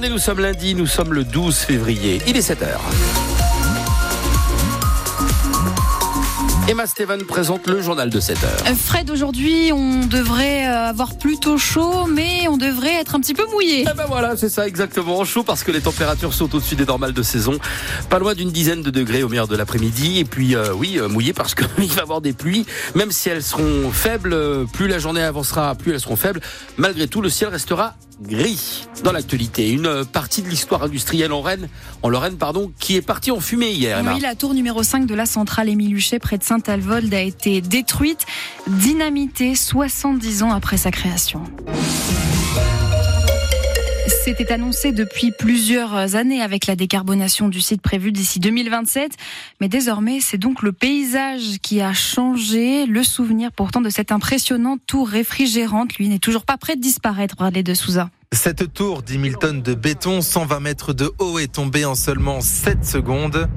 nous sommes lundi, nous sommes le 12 février. Il est 7h. Emma Steven présente le journal de 7 heures. Euh, Fred, aujourd'hui, on devrait euh, avoir plutôt chaud, mais on devrait être un petit peu mouillé. Eh ben voilà, c'est ça exactement. Chaud parce que les températures sont au-dessus des normales de saison. Pas loin d'une dizaine de degrés au meilleur de l'après-midi. Et puis, euh, oui, mouillé parce qu'il va y avoir des pluies. Même si elles seront faibles, plus la journée avancera, plus elles seront faibles. Malgré tout, le ciel restera gris dans l'actualité. Une partie de l'histoire industrielle en Rennes, en Lorraine, pardon, qui est partie en fumée hier. Emma. Oui, la tour numéro 5 de la centrale Émile Huchet, près de Saint-Alvold, a été détruite, dynamitée 70 ans après sa création. C'était annoncé depuis plusieurs années avec la décarbonation du site prévue d'ici 2027. Mais désormais, c'est donc le paysage qui a changé. Le souvenir pourtant de cette impressionnante tour réfrigérante, lui, n'est toujours pas prêt de disparaître, Bradley de Souza. Cette tour, 10 000 tonnes de béton, 120 mètres de haut, est tombée en seulement 7 secondes.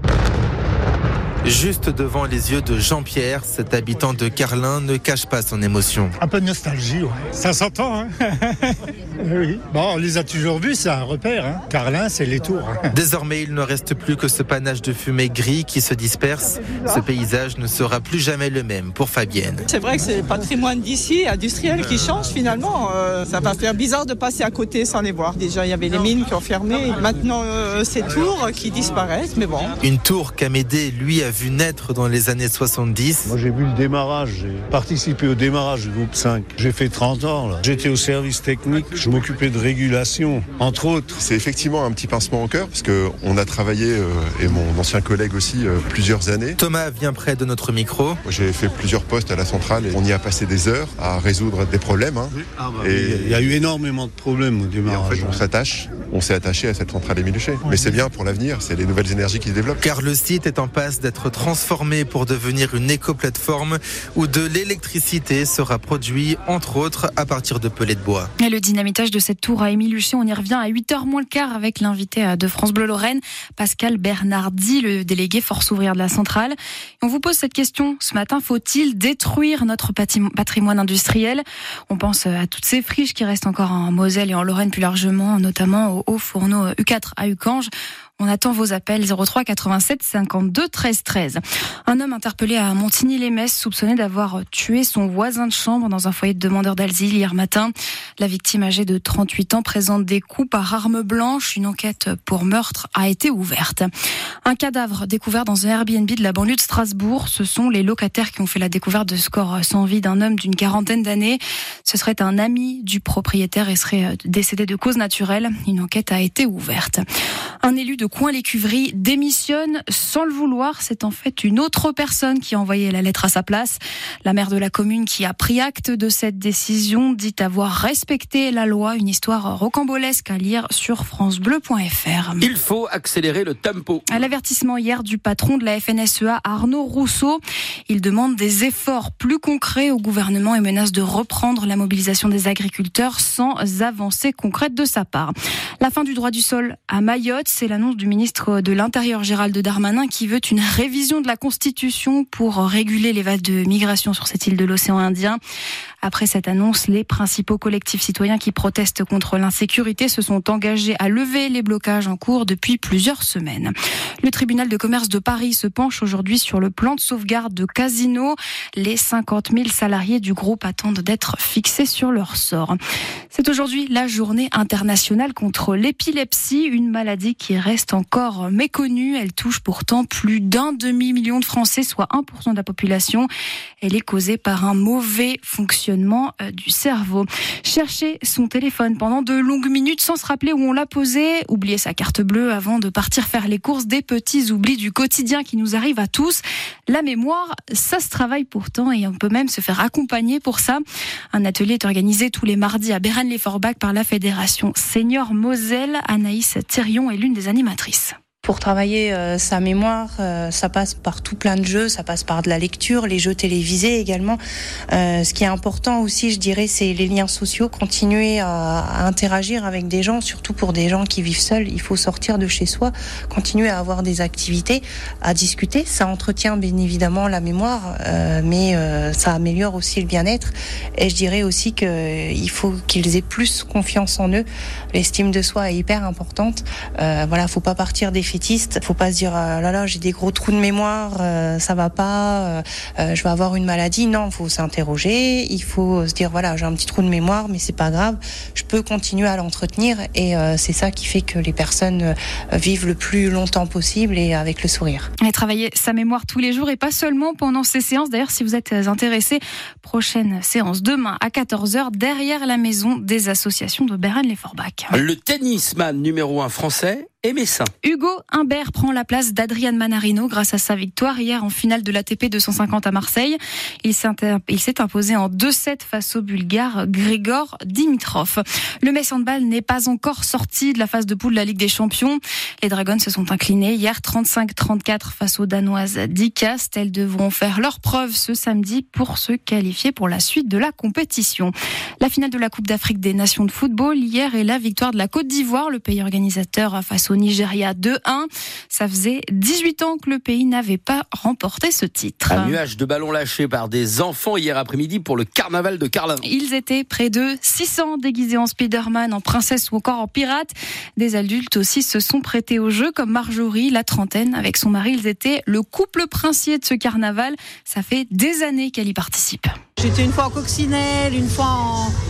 Juste devant les yeux de Jean-Pierre, cet habitant de Carlin ne cache pas son émotion. Un peu de nostalgie, ouais. Ça s'entend, hein Oui. Bon, on les a toujours vus, c'est un repère. Hein. Carlin, c'est les tours. hein. Désormais, il ne reste plus que ce panache de fumée gris qui se disperse. Ce paysage ne sera plus jamais le même pour Fabienne. C'est vrai que c'est le patrimoine d'ici, industriel, qui change finalement. Euh, ça va faire bizarre de passer à côté sans les voir. Déjà, il y avait les mines qui ont fermé. Maintenant, euh, ces tours qui disparaissent, mais bon. Une tour qu'Amédée, lui, a vu naître dans les années 70. Moi j'ai vu le démarrage, j'ai participé au démarrage du groupe 5. J'ai fait 30 ans là. J'étais au service technique, je m'occupais de régulation, entre autres. C'est effectivement un petit pincement au cœur parce que on a travaillé euh, et mon ancien collègue aussi euh, plusieurs années. Thomas vient près de notre micro. J'ai fait plusieurs postes à la centrale et on y a passé des heures à résoudre des problèmes. hein. Et- Il y a eu énormément de problèmes au Et en démarrage. fait, on s'attache, on s'est attaché à cette centrale Émile Huchet. Mais c'est bien pour l'avenir, c'est les nouvelles énergies qui se développent. Car le site est en passe d'être transformé pour devenir une éco-plateforme où de l'électricité sera produit, entre autres, à partir de pellets de bois. Et le dynamitage de cette tour à Émile on y revient à 8h moins le quart avec l'invité euh, de France Bleu Lorraine, Pascal Bernardi, le délégué force ouvrière de la centrale. On vous pose cette question ce matin, faut-il détruire notre patrimoine industriel? On pense euh, à toutes ces friches qui restent encore en Moselle et en Lorraine plus largement, notamment au haut fourneau U4 à Ucange. On attend vos appels 03 87 52 13 13. Un homme interpellé à Montigny-les-Messes soupçonné d'avoir tué son voisin de chambre dans un foyer de demandeurs d'asile hier matin. La victime âgée de 38 ans présente des coups par arme blanche. Une enquête pour meurtre a été ouverte. Un cadavre découvert dans un Airbnb de la banlieue de Strasbourg. Ce sont les locataires qui ont fait la découverte de ce corps sans vie d'un homme d'une quarantaine d'années. Ce serait un ami du propriétaire et serait décédé de cause naturelle. Une enquête a été ouverte. Un élu de Coin-les-Cuveries démissionne sans le vouloir. C'est en fait une autre personne qui a envoyé la lettre à sa place. La maire de la commune qui a pris acte de cette décision dit avoir respecté la loi. Une histoire rocambolesque à lire sur francebleu.fr. Il faut accélérer le tempo. À l'avertissement hier du patron de la FNSEA, Arnaud Rousseau, il demande des efforts plus concrets au gouvernement et menace de reprendre la mobilisation des agriculteurs sans avancée concrète de sa part. La fin du droit du sol à Mayotte, c'est l'annonce du ministre de l'Intérieur Gérald Darmanin qui veut une révision de la Constitution pour réguler les vagues de migration sur cette île de l'océan Indien. Après cette annonce, les principaux collectifs citoyens qui protestent contre l'insécurité se sont engagés à lever les blocages en cours depuis plusieurs semaines. Le tribunal de commerce de Paris se penche aujourd'hui sur le plan de sauvegarde de Casino. Les 50 000 salariés du groupe attendent d'être fixés sur leur sort. C'est aujourd'hui la journée internationale contre l'épilepsie, une maladie qui reste encore méconnue. Elle touche pourtant plus d'un demi-million de Français, soit 1% de la population. Elle est causée par un mauvais fonctionnement euh, du cerveau. Chercher son téléphone pendant de longues minutes sans se rappeler où on l'a posé, oublier sa carte bleue avant de partir faire les courses, des petits oublis du quotidien qui nous arrivent à tous. La mémoire, ça se travaille pourtant et on peut même se faire accompagner pour ça. Un atelier est organisé tous les mardis à Bérennes-les-Forbach par la fédération Senior Moselle. Anaïs Thirion est l'une des animatrices. Pour travailler euh, sa mémoire, euh, ça passe par tout plein de jeux, ça passe par de la lecture, les jeux télévisés également. Euh, ce qui est important aussi, je dirais, c'est les liens sociaux, continuer à, interagir avec des gens, surtout pour des gens qui vivent seuls. Il faut sortir de chez soi, continuer à avoir des activités, à discuter. Ça entretient bien évidemment la mémoire, mais ça améliore aussi le bien-être. Et je dirais aussi qu'il faut qu'ils aient plus confiance en eux. L'estime de soi est hyper importante. voilà, faut pas partir des faut pas se dire ah là là j'ai des gros trous de mémoire, euh, ça va pas, euh, euh, je vais avoir une maladie. Non, faut s'interroger. Il faut se dire voilà j'ai un petit trou de mémoire, mais c'est pas grave. Je peux continuer à l'entretenir et c'est ça qui fait que les personnes vivent le plus longtemps possible et avec le sourire. Et travailler sa mémoire tous les jours et pas seulement pendant ces séances. D'ailleurs, si vous êtes intéressé, prochaine séance demain à 14h derrière la maison des associations de Beren-les-Forbach. Le tennisman numéro un français Hugo Humbert prend la place d'Adrian Manarino grâce à sa victoire hier en finale de l'ATP 250 à Marseille. Il s'est imposé en 2-7 face au Bulgare Grigor Dimitrov. Le Metz Handball n'est pas encore sorti de la phase de poule de la Ligue des Champions. Les Dragons se sont inclinés hier 35-34 face aux Danoises d'ICAST. Elles devront faire leur preuve ce samedi pour se qualifier pour la suite de la compétition. La finale de la Coupe d'Afrique des Nations de football hier est la victoire de la Côte d'Ivoire, le pays organisateur face au Nigeria 2-1. Ça faisait 18 ans que le pays n'avait pas remporté ce titre. Un nuage de ballons lâchés par des enfants hier après-midi pour le carnaval de Carlin. Ils étaient près de 600 déguisés en Spider-Man, en princesse ou encore en pirate. Des adultes aussi se sont prêtés au jeu, comme Marjorie, la trentaine, avec son mari. Ils étaient le couple princier de ce carnaval. Ça fait des années qu'elle y participe. J'étais une fois en coccinelle, une fois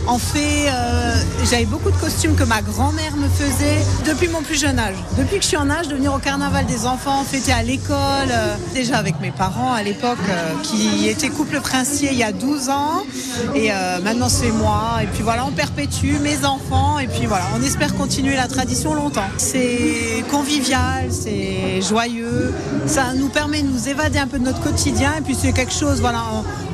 en, fée. Euh, j'avais beaucoup de costumes que ma grand-mère me faisait depuis mon plus jeune âge. Depuis que je suis en âge de venir au carnaval des enfants, fêter à l'école, euh, déjà avec mes parents à l'époque, euh, qui étaient couple princier il y a 12 ans. Et maintenant c'est moi. Et puis voilà, on perpétue mes enfants. Et puis voilà, on espère continuer la tradition longtemps. C'est convivial, c'est joyeux. Ça nous permet de nous évader un peu de notre quotidien. Et puis c'est quelque chose, voilà,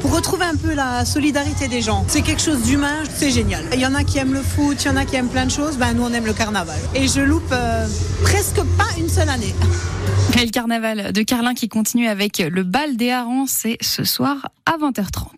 pour retrouver un peu la solidarité des gens. C'est quelque chose d'humain, c'est génial. Il y en a qui aiment le foot, il y en a qui aiment plein de choses, ben nous on aime le carnaval. Et je loupe euh, presque pas une seule année. Et le carnaval de Carlin qui continue avec le bal des harengs, c'est ce soir à 20h30.